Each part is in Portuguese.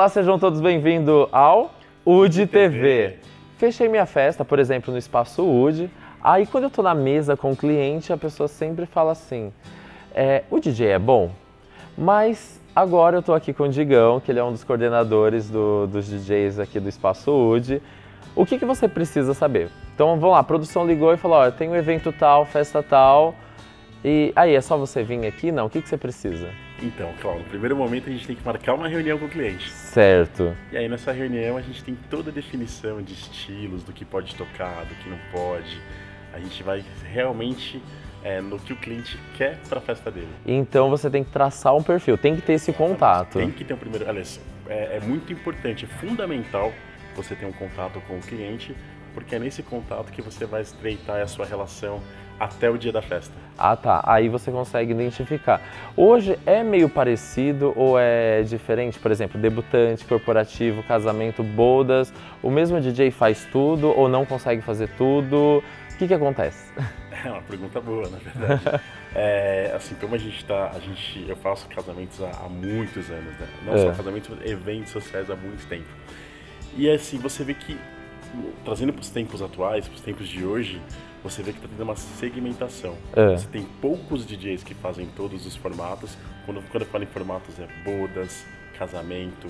Olá, sejam todos bem-vindos ao UD TV. Fechei minha festa, por exemplo, no espaço UD. Aí quando eu tô na mesa com o cliente, a pessoa sempre fala assim: é, o DJ é bom, mas agora eu tô aqui com o Digão, que ele é um dos coordenadores do, dos DJs aqui do espaço UD. O que, que você precisa saber? Então vamos lá, a produção ligou e falou: ó, tem um evento tal, festa tal. E aí, é só você vir aqui? Não, o que, que você precisa? Então, claro, no primeiro momento a gente tem que marcar uma reunião com o cliente. Certo. E aí nessa reunião a gente tem toda a definição de estilos, do que pode tocar, do que não pode. A gente vai realmente é, no que o cliente quer para a festa dele. Então você tem que traçar um perfil, tem que ter esse contato. Tem que ter um primeiro. Aliás, é, é muito importante, é fundamental você ter um contato com o cliente, porque é nesse contato que você vai estreitar a sua relação até o dia da festa. Ah tá, aí você consegue identificar. Hoje é meio parecido ou é diferente? Por exemplo, debutante, corporativo, casamento, bodas, o mesmo DJ faz tudo ou não consegue fazer tudo? O que, que acontece? É uma pergunta boa, na verdade. é, assim, como a gente tá, a gente, eu faço casamentos há, há muitos anos, né? Não é. só casamentos, eventos sociais há muito tempo. E assim, você vê que, trazendo para os tempos atuais, para os tempos de hoje, você vê que está tendo uma segmentação. É. Você tem poucos DJs que fazem todos os formatos. Quando, quando eu falo em formatos, é bodas, casamento,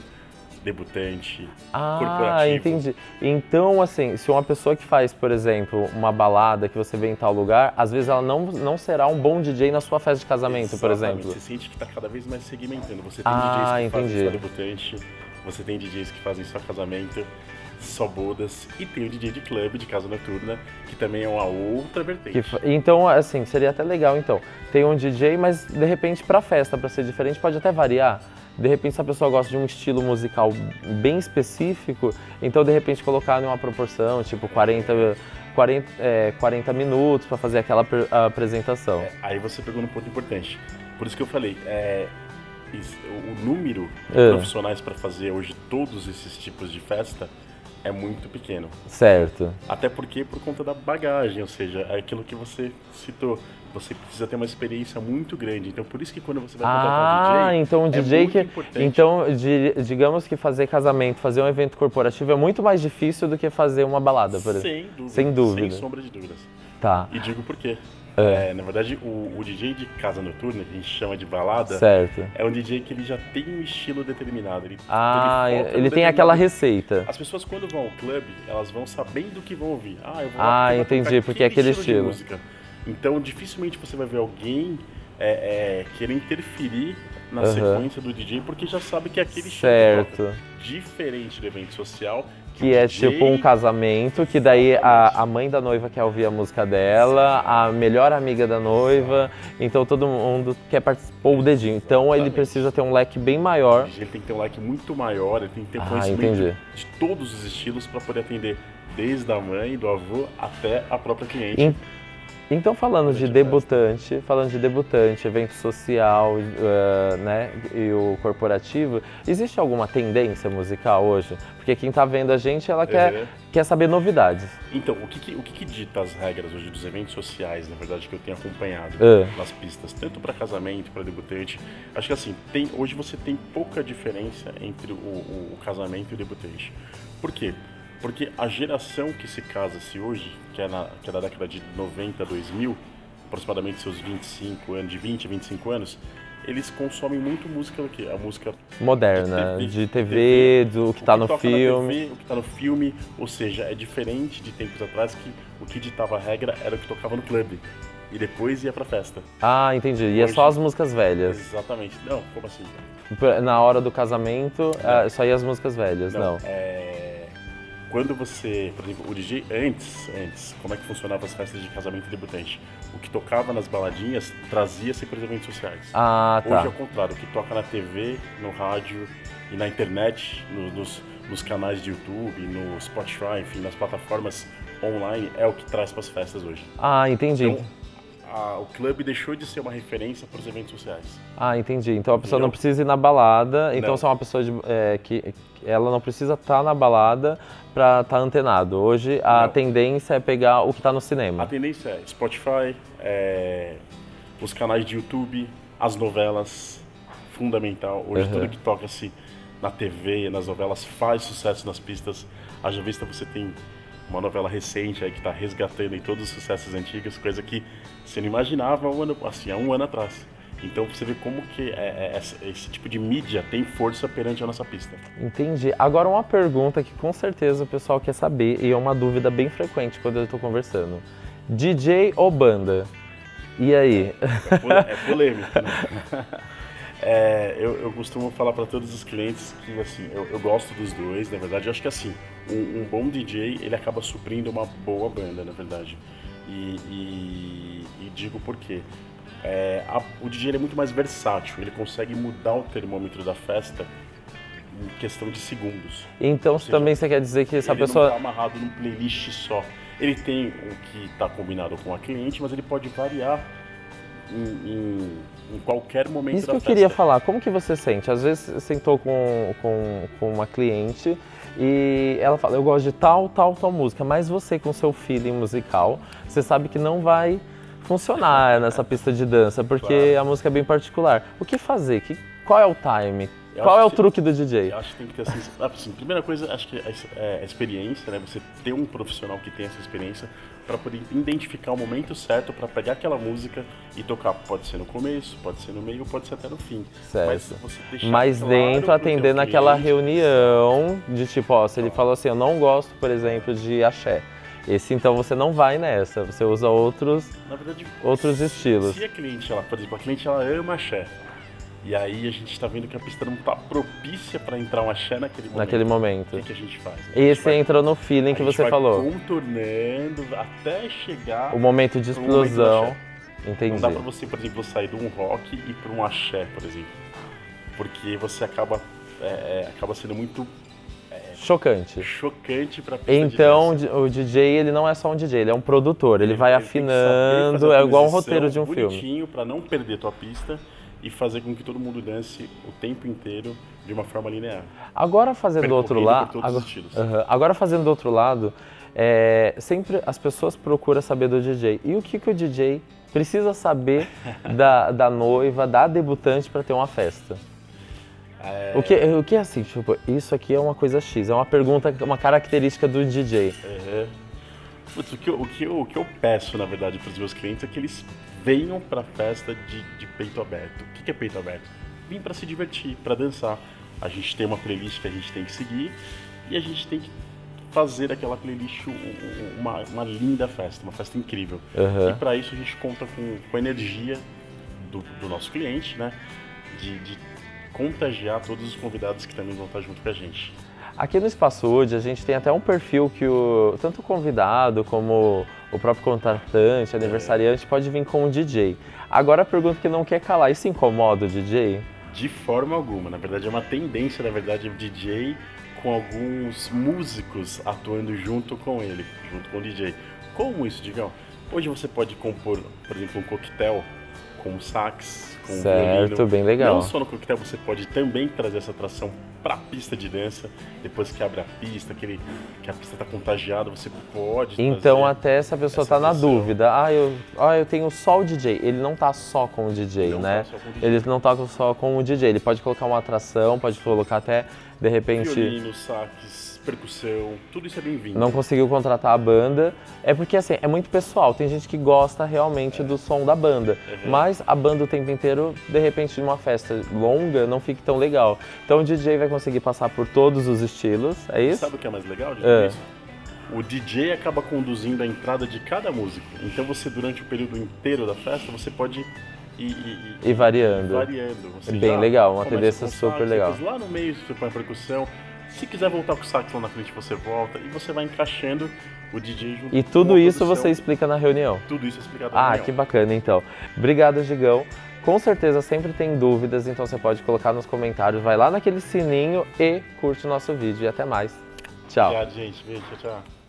debutante, ah, corporativo. entendi. Então, assim, se uma pessoa que faz, por exemplo, uma balada que você vê em tal lugar, às vezes ela não, não será um bom DJ na sua festa de casamento, Exatamente. por exemplo. Você sente que está cada vez mais segmentando. Você tem ah, DJs que entendi. fazem só debutante, você tem DJs que fazem só casamento, só bodas e tem o DJ de clube, de casa noturna, que também é uma outra vertente. Que, então, assim, seria até legal, então. Tem um DJ, mas de repente para festa, para ser diferente, pode até variar. De repente, se a pessoa gosta de um estilo musical bem específico, então de repente colocar em uma proporção, tipo 40, 40, é, 40 minutos para fazer aquela apresentação. É, aí você pegou um ponto importante. Por isso que eu falei, é, o número de é. profissionais para fazer hoje todos esses tipos de festa é muito pequeno. Certo. Até porque por conta da bagagem, ou seja, é aquilo que você citou. Você precisa ter uma experiência muito grande. Então, por isso que quando você vai contratar ah, um DJ, então o DJ é que importante. então digamos que fazer casamento, fazer um evento corporativo é muito mais difícil do que fazer uma balada, por exemplo. Sem dúvida. Sem dúvida. Sem sombra de dúvidas. Tá. E digo por quê. É. É, na verdade, o, o, DJ de casa noturna, que a gente chama de balada, certo. é um DJ que ele já tem um estilo determinado. Ele, ah, ele, ele tem aquela receita. As pessoas quando vão ao clube, elas vão sabendo o que vão ouvir. Ah, eu vou Ah, entendi, porque é aquele estilo. estilo. Então, dificilmente você vai ver alguém é, é, querer interferir na uhum. sequência do DJ, porque já sabe que é aquele certo. Diferente do evento social, que é tipo um casamento, que daí a, a mãe da noiva quer ouvir a música dela, a melhor amiga da noiva, então todo mundo quer participar o dedinho. Então ele precisa ter um leque bem maior. Ele tem que ter um leque muito maior, ele tem que ter ah, conhecimento de todos os estilos para poder atender desde a mãe, do avô até a própria cliente. Então, falando de debutante, falando de debutante, evento social, uh, né, e o corporativo, existe alguma tendência musical hoje? Porque quem está vendo a gente, ela quer, uhum. quer saber novidades. Então, o que, que o que, que, dita as regras hoje dos eventos sociais, na verdade, que eu tenho acompanhado uhum. nas pistas, tanto para casamento, para debutante? Acho que assim, tem, hoje você tem pouca diferença entre o, o, o casamento e o debutante. Por quê? Porque a geração que se casa-se hoje, que é, na, que é da década de 90, 2000, aproximadamente seus 25 anos, de 20 a 25 anos, eles consomem muito música do que? A música moderna, de TV, de TV do que está no filme. TV, o que está no filme, ou seja, é diferente de tempos atrás que o que ditava a regra era o que tocava no clube. E depois ia pra festa. Ah, entendi. E é só as músicas velhas. Exatamente. Não, como assim? Na hora do casamento, não. só ia as músicas velhas, não. não. É quando você, por exemplo, o DJ antes, antes, como é que funcionava as festas de casamento debutante? O que tocava nas baladinhas trazia-se para os eventos sociais. Ah, tá. Hoje é o contrário, o que toca na TV, no rádio e na internet, no, nos, nos canais de YouTube, no Spotify, enfim, nas plataformas online é o que traz para as festas hoje. Ah, entendi. Então, a, o clube deixou de ser uma referência para os eventos sociais. Ah, entendi. Então a pessoa Entendeu? não precisa ir na balada. Então não. se é uma pessoa de, é, que ela não precisa estar tá na balada para estar tá antenado. Hoje a não. tendência é pegar o que está no cinema. A tendência é Spotify, é, os canais de YouTube, as novelas, fundamental. Hoje uhum. tudo que toca-se na TV, nas novelas, faz sucesso nas pistas. Haja vista você tem uma novela recente aí que está resgatando em todos os sucessos antigos, coisa que você não imaginava um ano, assim, há um ano atrás. Então você vê como que é, é, esse tipo de mídia tem força perante a nossa pista. Entendi. Agora uma pergunta que com certeza o pessoal quer saber e é uma dúvida bem frequente quando eu estou conversando. DJ ou banda? E aí? É, é polêmico. Né? É, eu, eu, costumo falar para todos os clientes que assim, eu, eu, gosto dos dois, na verdade. Eu acho que assim, um, um, bom DJ ele acaba suprindo uma boa banda, na verdade. E, e, e digo por quê. É, a, o DJ é muito mais versátil, ele consegue mudar o termômetro da festa em questão de segundos. Então seja, também você quer dizer que essa ele pessoa. Ele não está amarrado num playlist só. Ele tem o que está combinado com a cliente, mas ele pode variar em, em, em qualquer momento Isso que eu festa. queria falar. Como que você sente? Às vezes sentou com, com, com uma cliente e ela fala, eu gosto de tal, tal, tal música, mas você com seu feeling musical, você sabe que não vai funcionar nessa pista de dança, porque claro. a música é bem particular. O que fazer? Que, qual é o time? Eu qual é o truque do DJ? Eu acho que tem que ter assim, assim primeira coisa, acho que é, a experiência, né? Você ter um profissional que tem essa experiência para poder identificar o momento certo para pegar aquela música e tocar. Pode ser no começo, pode ser no meio, pode ser até no fim. Certo. Mas, Mas claro dentro, atender naquela reunião de tipo, ó, se ele falou assim, eu não gosto, por exemplo, de axé. Esse então você não vai nessa, você usa outros, verdade, outros estilos. Se a cliente, ela, por exemplo, a cliente ela ama axé, e aí a gente está vendo que a pista não está propícia para entrar um axé naquele momento. Naquele momento. O que, a gente faz? A gente Esse vai, entra no feeling que você falou. contornando até chegar... O momento de explosão. Momento Entendi. Não dá para você, por exemplo, sair de um rock e para um axé, por exemplo. Porque você acaba, é, é, acaba sendo muito chocante. Chocante para pista Então o DJ ele não é só um DJ, ele é um produtor. Ele, ele vai ele afinando, é igual um roteiro de um filme. Bonitinho para não perder tua pista e fazer com que todo mundo dance o tempo inteiro de uma forma linear. Agora fazendo do outro lado, agora, uh -huh, agora fazendo do outro lado, é, sempre as pessoas procuram saber do DJ. E o que, que o DJ precisa saber da, da noiva, da debutante para ter uma festa? É... O, que, o que é assim, tipo, isso aqui é uma coisa X, é uma pergunta, uma característica do DJ. Uhum. Putz, o, que eu, o, que eu, o que eu peço, na verdade, para os meus clientes é que eles venham para a festa de, de, peito aberto. O que, que é peito aberto? Vim para se divertir, para dançar. A gente tem uma playlist que a gente tem que seguir e a gente tem que fazer daquela playlist uma, uma linda festa, uma festa incrível. Uhum. E para isso a gente conta com, com a energia do, do nosso cliente, né? De, de contagiar todos os convidados que também vão estar junto com a gente. Aqui no Espaço Hoje a gente tem até um perfil que o, tanto o convidado como o próprio contratante, aniversariante, é. pode vir com o DJ. Agora a pergunta que não quer calar, isso incomoda o DJ? De forma alguma. Na verdade é uma tendência, na verdade, o DJ com alguns músicos atuando junto com ele, junto com o DJ. Como isso, Digão? Hoje você pode compor, por exemplo, um coquetel com sax, com certo, violino. bem legal. Não só no coquetel, você pode também trazer essa atração para a pista de dança. Depois que abre a pista, aquele, que a pista está contagiada, você pode Então até essa pessoa está na dúvida. Ah eu, ah, eu tenho só o DJ. Ele não está só com o DJ, não né? Tá o DJ. Ele não está só com o DJ. Ele pode colocar uma atração, pode colocar até, de repente... Violino, sax, percussão, tudo isso é bem-vindo. Não conseguiu contratar a banda. É porque assim, é muito pessoal. Tem gente que gosta realmente é. do som da banda. É mas a banda o tempo inteiro, de repente, numa festa longa, não fica tão legal. Então o DJ vai conseguir passar por todos os estilos, é isso? Sabe o que é mais legal de é. isso? O DJ acaba conduzindo a entrada de cada músico. Então você, durante o período inteiro da festa, você pode e, e, e, variando. variando. Você bem legal, uma tendência super legal. Lá no meio você põe a percussão, se quiser voltar com o sax lá na frente, você volta e você vai encaixando o DJ junto E tudo isso você explica na reunião? Tudo isso é explicado na ah, reunião. Ah, que bacana então. Obrigado, Gigão. Com certeza sempre tem dúvidas, então você pode colocar nos comentários, vai lá naquele sininho e curte o nosso vídeo. E até mais. Tchau. Obrigado, gente. Beijo, tchau, tchau.